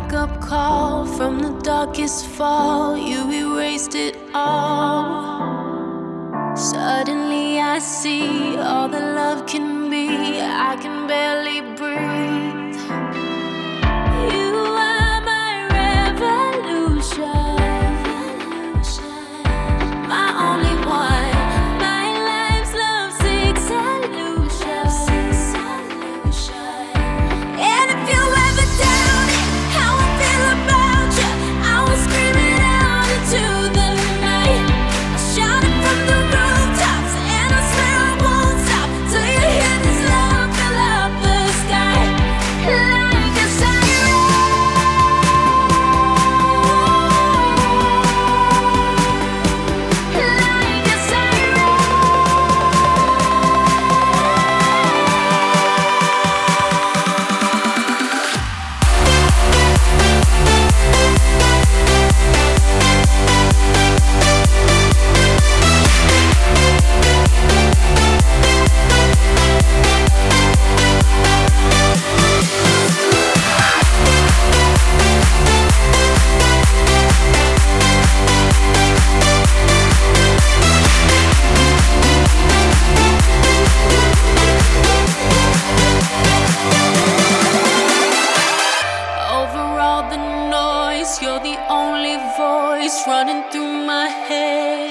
wake up call from the darkest fall. You erased it all. Suddenly I see all that love can be. I can barely breathe. stories running through my head,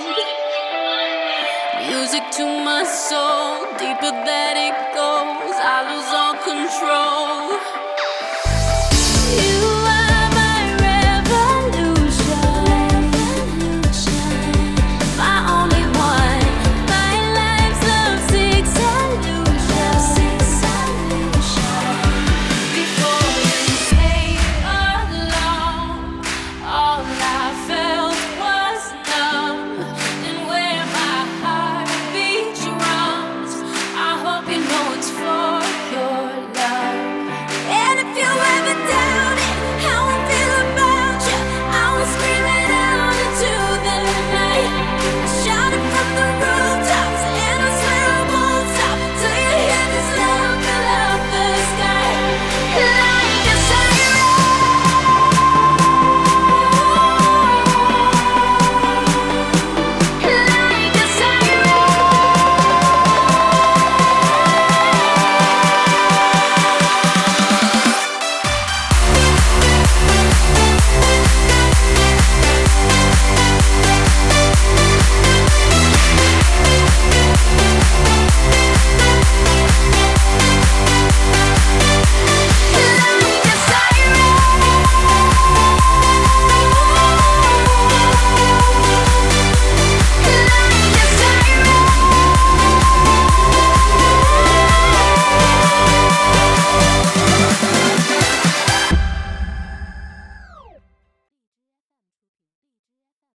music to my soul.